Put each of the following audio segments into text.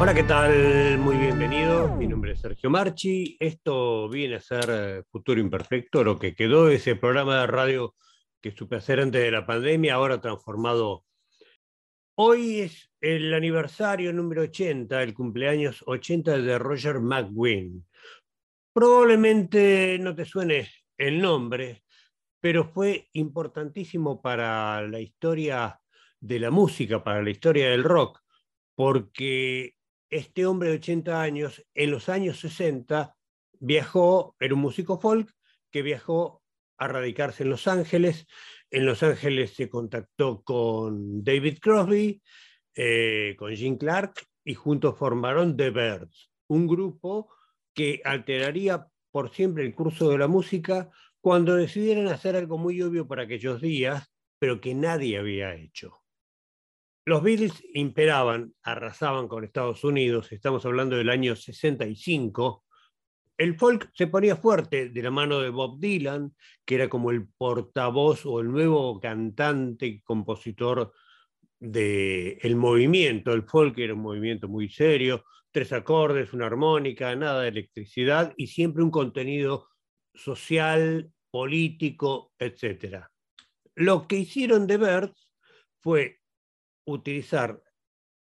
Hola, ¿qué tal? Muy bienvenido. Mi nombre es Sergio Marchi. Esto viene a ser eh, Futuro Imperfecto, lo que quedó ese programa de radio que supe hacer antes de la pandemia, ahora transformado. Hoy es el aniversario número 80, el cumpleaños 80 de Roger McGuinn. Probablemente no te suene el nombre, pero fue importantísimo para la historia de la música, para la historia del rock, porque este hombre de 80 años, en los años 60, viajó, era un músico folk que viajó a radicarse en Los Ángeles. En Los Ángeles se contactó con David Crosby, eh, con Jim Clark, y juntos formaron The Birds, un grupo que alteraría por siempre el curso de la música cuando decidieron hacer algo muy obvio para aquellos días, pero que nadie había hecho. Los Beatles imperaban, arrasaban con Estados Unidos, estamos hablando del año 65. El folk se ponía fuerte de la mano de Bob Dylan, que era como el portavoz o el nuevo cantante y compositor del movimiento. El folk era un movimiento muy serio, tres acordes, una armónica, nada de electricidad y siempre un contenido social, político, etc. Lo que hicieron de Birds fue utilizar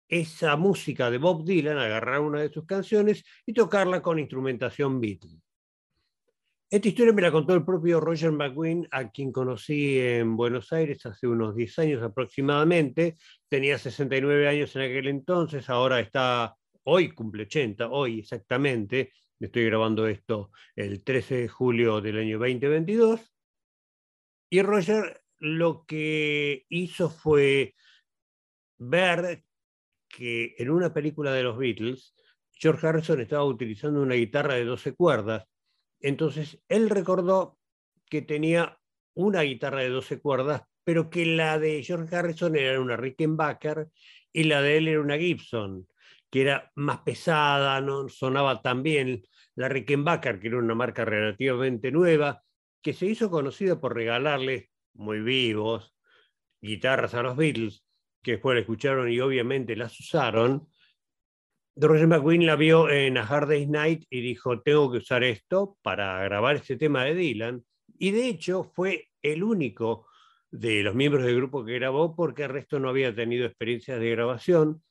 esa música de Bob Dylan, agarrar una de sus canciones y tocarla con instrumentación Beatle. Esta historia me la contó el propio Roger McGuinn, a quien conocí en Buenos Aires hace unos 10 años aproximadamente. Tenía 69 años en aquel entonces, ahora está, hoy cumple 80, hoy exactamente. Estoy grabando esto el 13 de julio del año 2022. Y Roger lo que hizo fue ver que en una película de los Beatles, George Harrison estaba utilizando una guitarra de 12 cuerdas. Entonces, él recordó que tenía una guitarra de 12 cuerdas, pero que la de George Harrison era una Rickenbacker y la de él era una Gibson, que era más pesada, no sonaba tan bien. La Rickenbacker, que era una marca relativamente nueva, que se hizo conocida por regalarle muy vivos guitarras a los Beatles que después la escucharon y obviamente las usaron, Roger McQueen la vio en A Hard Day's Night y dijo, tengo que usar esto para grabar este tema de Dylan. Y de hecho fue el único de los miembros del grupo que grabó porque el resto no había tenido experiencias de grabación.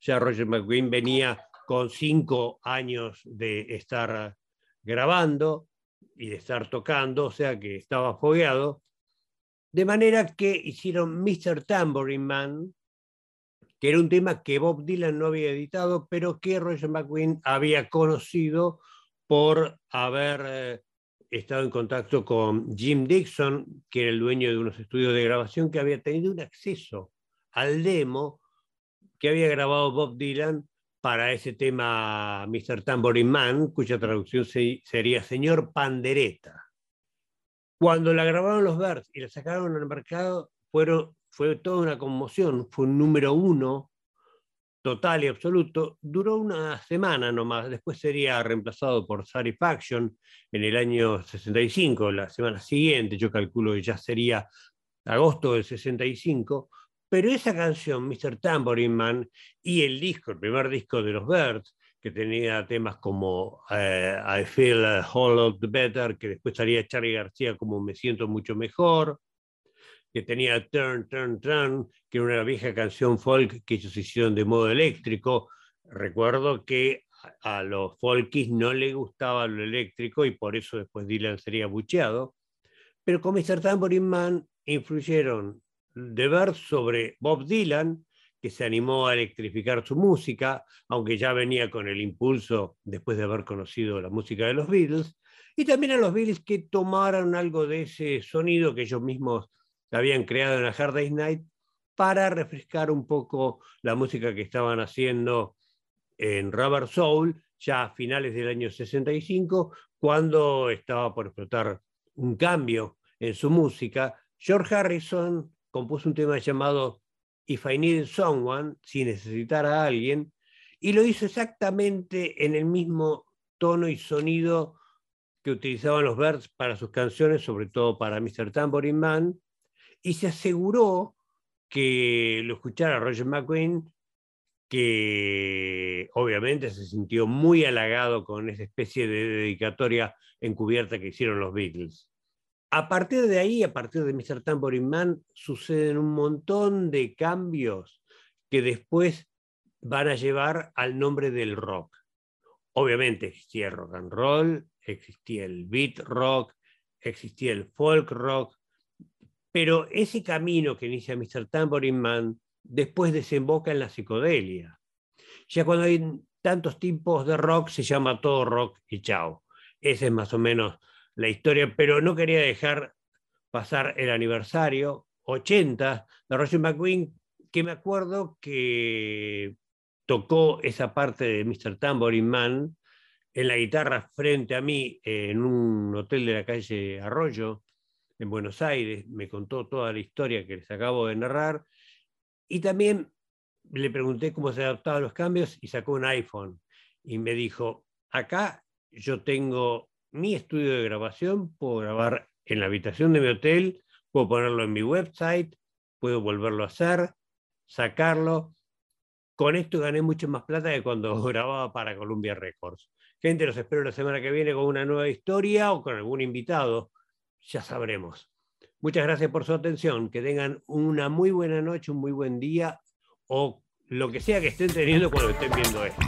Ya Roger McQueen venía con cinco años de estar grabando y de estar tocando, o sea que estaba fogueado. De manera que hicieron Mr. Tambourine Man, que era un tema que Bob Dylan no había editado, pero que Roger McQueen había conocido por haber eh, estado en contacto con Jim Dixon, que era el dueño de unos estudios de grabación, que había tenido un acceso al demo que había grabado Bob Dylan para ese tema Mr. Tambourine Man, cuya traducción sería Señor Pandereta. Cuando la grabaron los Birds y la sacaron al mercado, fue toda una conmoción, fue un número uno total y absoluto, duró una semana nomás, después sería reemplazado por Satisfaction en el año 65, la semana siguiente, yo calculo que ya sería agosto del 65, pero esa canción, Mr. Tambourine Man, y el disco, el primer disco de los Birds, que tenía temas como eh, I Feel a Whole Lot Better, que después estaría Charlie García como Me Siento Mucho Mejor, que tenía Turn, Turn, Turn, que era una vieja canción folk que ellos hicieron de modo eléctrico. Recuerdo que a los folkies no le gustaba lo eléctrico y por eso después Dylan sería bucheado. Pero con Mr. Tambourine Man influyeron de ver sobre Bob Dylan, que se animó a electrificar su música, aunque ya venía con el impulso después de haber conocido la música de los Beatles, y también a los Beatles que tomaron algo de ese sonido que ellos mismos habían creado en la Hard Day's Night para refrescar un poco la música que estaban haciendo en Rubber Soul ya a finales del año 65, cuando estaba por explotar un cambio en su música. George Harrison compuso un tema llamado If I Need Someone, si necesitar a alguien, y lo hizo exactamente en el mismo tono y sonido que utilizaban los Birds para sus canciones, sobre todo para Mr. Tambourine Man, y se aseguró que lo escuchara Roger McQueen, que obviamente se sintió muy halagado con esa especie de dedicatoria encubierta que hicieron los Beatles. A partir de ahí, a partir de Mr. Tambourine Man, suceden un montón de cambios que después van a llevar al nombre del rock. Obviamente existía el rock and roll, existía el beat rock, existía el folk rock, pero ese camino que inicia Mr. Tambourine Man después desemboca en la psicodelia. Ya cuando hay tantos tipos de rock se llama todo rock y chao. Esa es más o menos la historia, pero no quería dejar pasar el aniversario 80 de Roger McQueen, que me acuerdo que tocó esa parte de Mr. Tambourine Man en la guitarra frente a mí en un hotel de la calle Arroyo, en Buenos Aires, me contó toda la historia que les acabo de narrar, y también le pregunté cómo se adaptaban los cambios y sacó un iPhone y me dijo, acá yo tengo mi estudio de grabación, puedo grabar en la habitación de mi hotel, puedo ponerlo en mi website, puedo volverlo a hacer, sacarlo. Con esto gané mucho más plata que cuando grababa para Columbia Records. Gente, los espero la semana que viene con una nueva historia o con algún invitado ya sabremos. Muchas gracias por su atención. Que tengan una muy buena noche, un muy buen día o lo que sea que estén teniendo cuando estén viendo esto.